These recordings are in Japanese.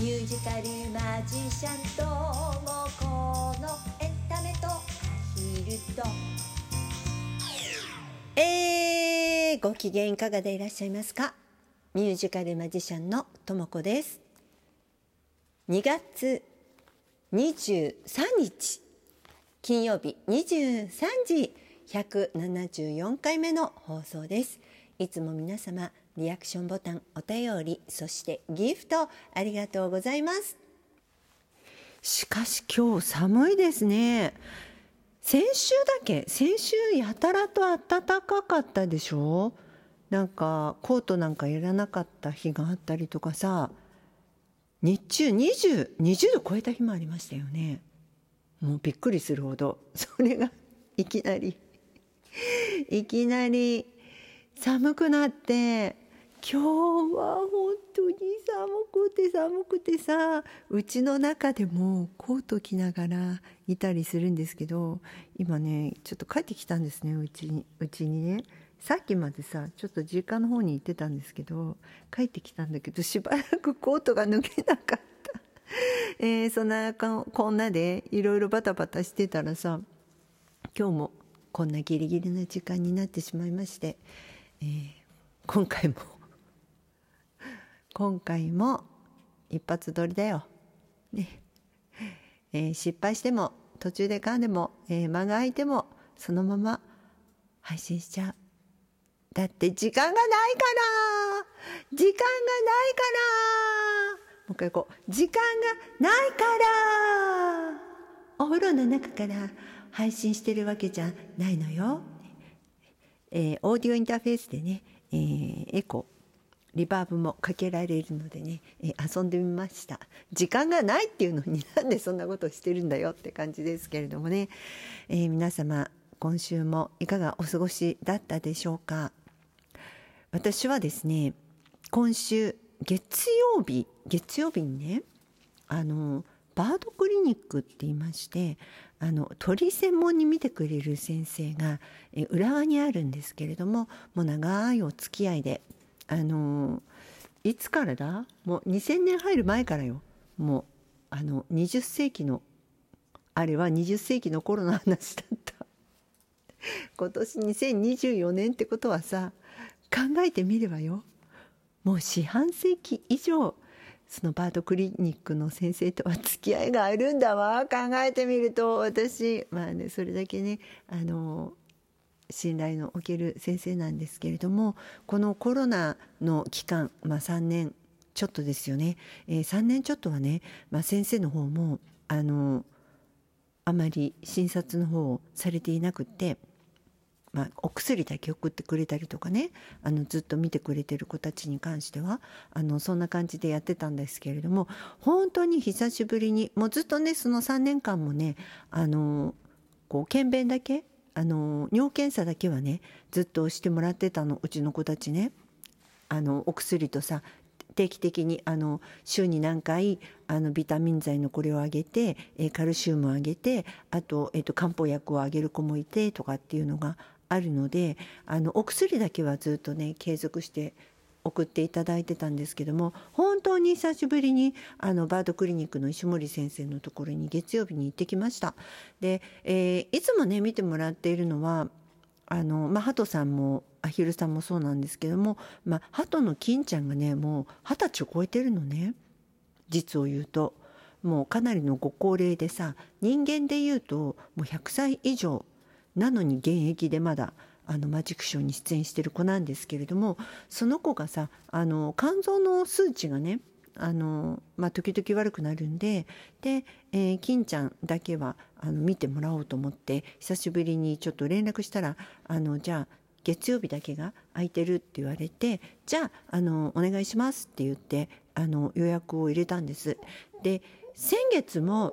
ミュージカルマジシャンともこのエンタメとアヒルと。えー、ご機嫌いかがでいらっしゃいますか？ミュージカルマジシャンのともこです。2月23日金曜日23時174回目の放送です。いつも皆様リアクションボタンお便りそしてギフトありがとうございます。しかし今日寒いですね。先週だけ先週やたらと暖かかったでしょ？なんかコートなんかいらなかった日があったりとかさ。日中2020度超えた日もありましたよね。もうびっくりするほど。それがいきなりいきなり寒くなって今日は本当に寒くて寒くてさうちの中でもコート着ながらいたりするんですけど今ねちょっと帰ってきたんですねうちにうちにね。さっきまでさちょっと実家の方に行ってたんですけど帰ってきたんだけどしばらくコートが脱げなかった。えー、そんなこんなでいろいろバタバタしてたらさ今日もこんなギリギリな時間になってしまいまして、えー、今回も今回も一発撮りだよ。ね えー、失敗しても途中で噛んでも、えー、間が空いてもそのまま配信しちゃう。だって時間がないから時間がないからもう一回こう時間がないからお風呂の中から配信してるわけじゃないのよ。えー、オーディオインターフェースでね、えー、エコリバーブもかけられるのでね、え、遊んでみました。時間がないっていうのになんでそんなことをしてるんだよって感じですけれどもね、えー、皆様今週もいかがお過ごしだったでしょうか？私はですね今週月曜日月曜日にねあのバードクリニックって言いましてあの鳥専門に見てくれる先生がえ浦和にあるんですけれどももう長いお付き合いであのいつからだ？もう2000年入る前からよ。もうあの20世紀のあれは20世紀の頃の話だった。今年2024年ってことはさ考えてみればよ。もう四半世紀以上そのバードクリニックの先生とは付き合いがあるんだわ。考えてみると私まあねそれだけねあの信頼のおける先生なんですけれどもこのコロナの期間、まあ、3年ちょっとですよね、えー、3年ちょっとはね、まあ、先生の方もあのあまり診察の方をされていなくてまあ、お薬だけ送ってくれたりとかねあのずっと見てくれてる子たちに関してはあのそんな感じでやってたんですけれども本当に久しぶりにもうずっとねその3年間もねあのこう検便だけあの尿検査だけはねずっとしてもらってたのうちの子たちね。あのお薬とさ定期的にあの週に何回あのビタミン剤のこれをあげて、えカルシウムをあげてあと,、えーと漢方薬をあげる子もいてとかっていうのがあるのであのお薬だけはずっとね継続して送っていただいてたんですけども本当に久しぶりにあのバードクリニックの石森先生のところに月曜日に行ってきました。で、えー、いつもね見てもらっているのはあの、まあ、ハトさんもアヒルさんもそうなんですけども、まあ、ハトの金ちゃんがねもう二十歳を超えてるのね。実を言うと。もうかなりのご高齢でさ人間で言うともう100歳以上。なのに現役でまだあのマジックショーに出演してる子なんですけれどもその子がさあの肝臓の数値がねあの、まあ、時々悪くなるんでで、えー、金ちゃんだけはあの見てもらおうと思って久しぶりにちょっと連絡したらあのじゃあ月曜日だけが空いてるって言われてじゃああのお願いしますって言ってあの予約を入れたんです。で先月も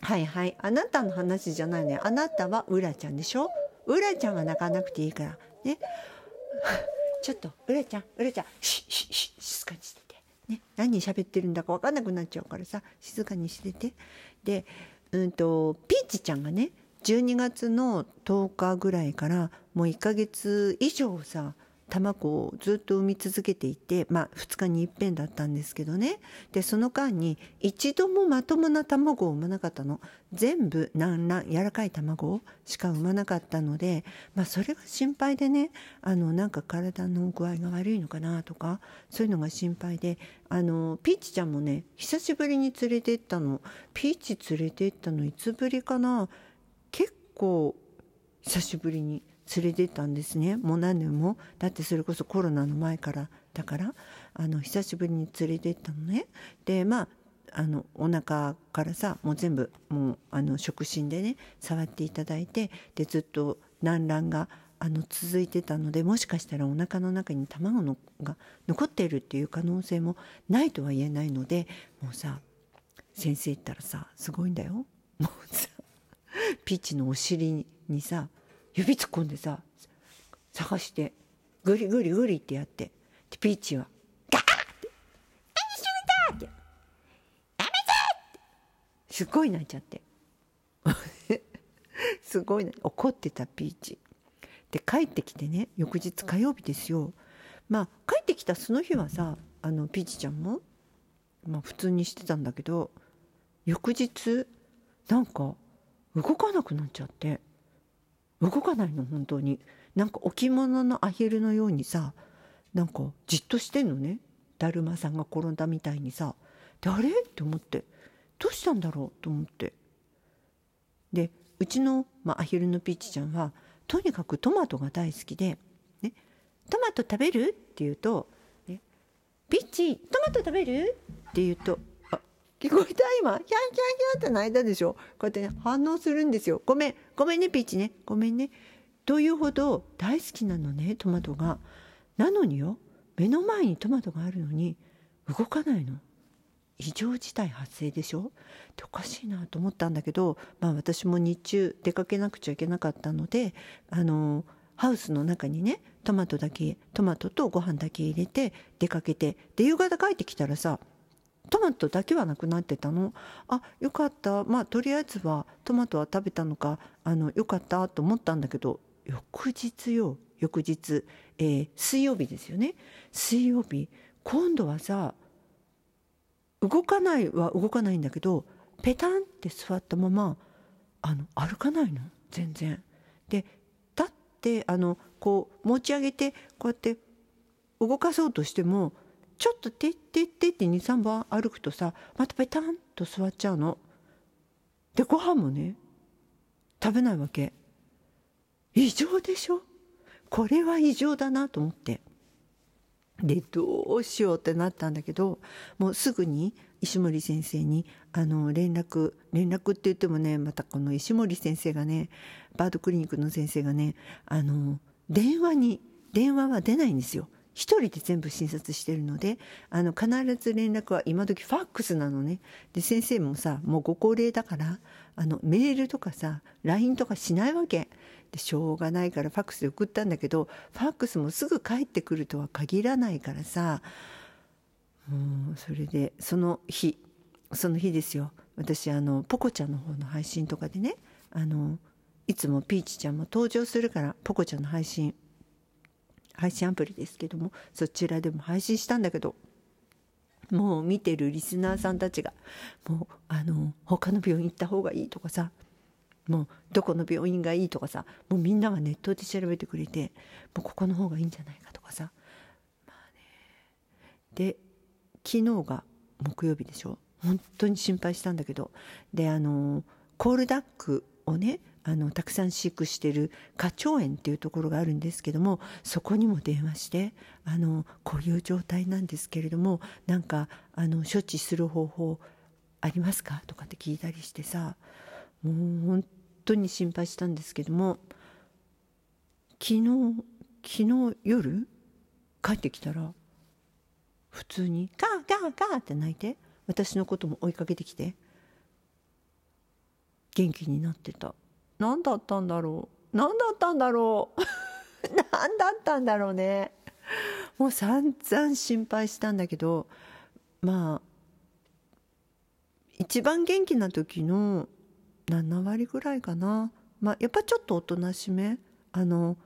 はいはいあなたの話じゃないねあなたはうらちゃんでしょ？うらちゃんは泣かなくていいから。ね。ちょっとうらちゃんうらちゃんシッシッシッ静かにしてて、ね、何喋ってるんだか分かんなくなっちゃうからさ静かにしてて。でうんとピーチちゃんがね12月の10日ぐらいからもう1ヶ月以上さ卵をずっと産み続けていて、まあ、2日にいっぺんだったんですけどね。でその間に一度もまともな卵を産まなかったの。全部軟卵柔らかい卵しか産まなかったので、まあ、それが心配でねあのなんか体の具合が悪いのかなとかそういうのが心配であのピーチちゃんもね久しぶりに連れて行ったの。ピーチ連れて行ったのいつぶりかな。結構久しぶりに。連れてったんですね。もう何年も。だってそれこそコロナの前からだから。あの久しぶりに連れてったのね。でまああのお腹からさもう全部もうあの触診でね触っていただいて。でずっと軟卵があの続いてたのでもしかしたらお腹の中に卵のが残っているっていう可能性もないとは言えないので。もうさ先生言ったらさすごいんだよ。もうさピッチのお尻にさ指突っ込んでさ探してグリグリグリってやってでピーチはガーって「何してるんだ!」って「やめて!」ってすごい泣いちゃって すごい怒ってたピーチで帰ってきてね翌日火曜日ですよまあ帰ってきたその日はさあのピーチちゃんも、まあ、普通にしてたんだけど翌日なんか動かなくなっちゃって動かないの本当に。なんか置物のアヒルのようにさなんかじっとしてんのね。だるまさんが転んだみたいにさ。であれ？って思って。どうしたんだろう？と思って。でうちの、まあ、アヒルのピーチちゃんはとにかくトマトが大好きで「ね、トマト食べる?」って言うと「ね、ピッチトマト食べる?」って言うと聞こえた今？キャンキャンキャンって泣いたでしょ？こうやってね反応するんですよ。ごめん。ごめんねピーチね。ごめんね。というほど大好きなのねトマトが。なのによ目の前にトマトがあるのに動かないの。異常事態発生でしょ？っておかしいなと思ったんだけど、まあ、私も日中出かけなくちゃいけなかったのであのハウスの中にねトマトだけトマトとご飯だけ入れて出かけて。で夕方帰ってきたらさトマトだけはなくなってたの？あよかった。まあとりあえずはトマトは食べたのかあのよかったと思ったんだけど翌日よ翌日、えー、水曜日ですよね。水曜日今度はさ動かないは動かないんだけどペタンって座ったままあの歩かないの？全然。で立ってあのこう持ち上げてこうやって動かそうとしてもちょっとてってってって23番歩くとさまたペタンと座っちゃうの。でご飯もね食べないわけ。異常でしょ？これは異常だなと思って。でどうしようってなったんだけどもうすぐに石森先生にあの連絡連絡って言ってもねまたこの石森先生がねバードクリニックの先生がねあの電話に電話は出ないんですよ。一人で全部診察してるのであの必ず連絡は今時ファックスなのね。で先生もさもうご高齢だからあのメールとかさ LINE とかしないわけ。でしょうがないからファックスで送ったんだけどファックスもすぐ帰ってくるとは限らないからさもうそれでその日その日ですよ。私あのポコちゃんの方の配信とかでねあのいつもピーチちゃんも登場するからポコちゃんの配信配信アプリですけどもそちらでも配信したんだけどもう見てるリスナーさんたちがもうあの他の病院行った方がいいとかさもうどこの病院がいいとかさもうみんながネットで調べてくれてもうここの方がいいんじゃないかとかさ。まあね。で昨日が木曜日でしょ？本当に心配したんだけどであのコールダックをねあのたくさん飼育してる花鳥園っていうところがあるんですけどもそこにも電話してあのこういう状態なんですけれどもなんかあの処置する方法ありますか？とかって聞いたりしてさもう本当に心配したんですけども昨日昨日夜帰ってきたら普通にガーガーガーって泣いて私のことも追いかけてきて元気になってた。何だったんだろう？何だったんだろう？何だったんだろうね。もう散々心配したんだけどまあ一番元気な時の7割ぐらいかな。まあやっぱちょっとおとなしめ。あの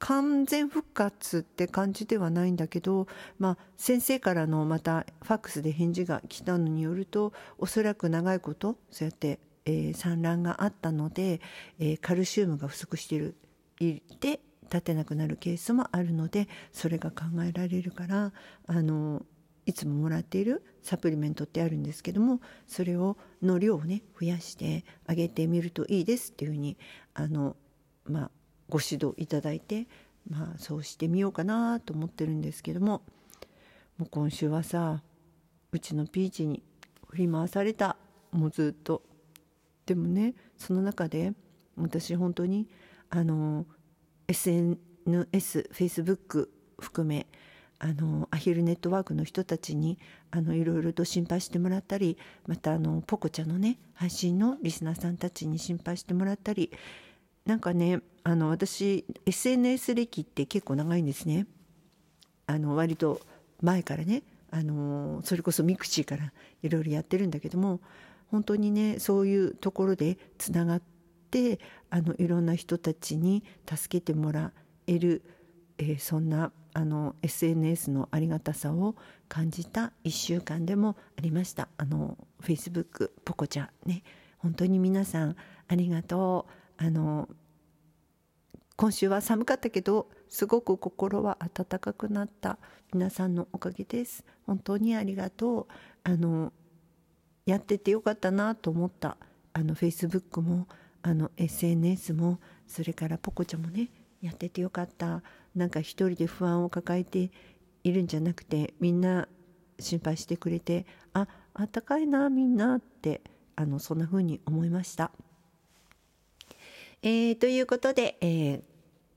完全復活って感じではないんだけど、まあ、先生からのまたファックスで返事が来たのによるとおそらく長いことそうやって、えー、産卵があったので、えー、カルシウムが不足しているいて立てなくなるケースもあるのでそれが考えられるからあのいつももらっているサプリメントってあるんですけどもそれをの量をね増やしてあげてみるといいですっていうふうにあの、まあ、ご指導いただいて、まあ、そうしてみようかなと思ってるんですけどももう今週はさうちのピーチに振り回されたもうずっと。でもねその中で私本当にあの SNS、Facebook 含めあのアヒルネットワークの人たちにあのいろいろと心配してもらったりまたあの Pococha のね配信のリスナーさんたちに心配してもらったりなんかねあの私 SNS 歴って結構長いんですね。あの割と前からねあのそれこそ mixi からいろいろやってるんだけども本当にねそういうところでつながってあのいろんな人たちに助けてもらえる、えー、そんなあの SNS のありがたさを感じた1週間でもありました。あの Facebook ポコちゃんね。本当に皆さんありがとう。あの今週は寒かったけどすごく心は温かくなった皆さんのおかげです。本当にありがとう。あのやっててよかったなと思ったあの Facebook もあの SNS もそれからポコちゃんもねやっててよかったなんか一人で不安を抱えているんじゃなくてみんな心配してくれてああったかいなみんなってあのそんな風に思いました。えー、ということで、えー、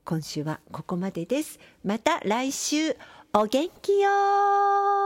今週はここまでです。また来週お元気よ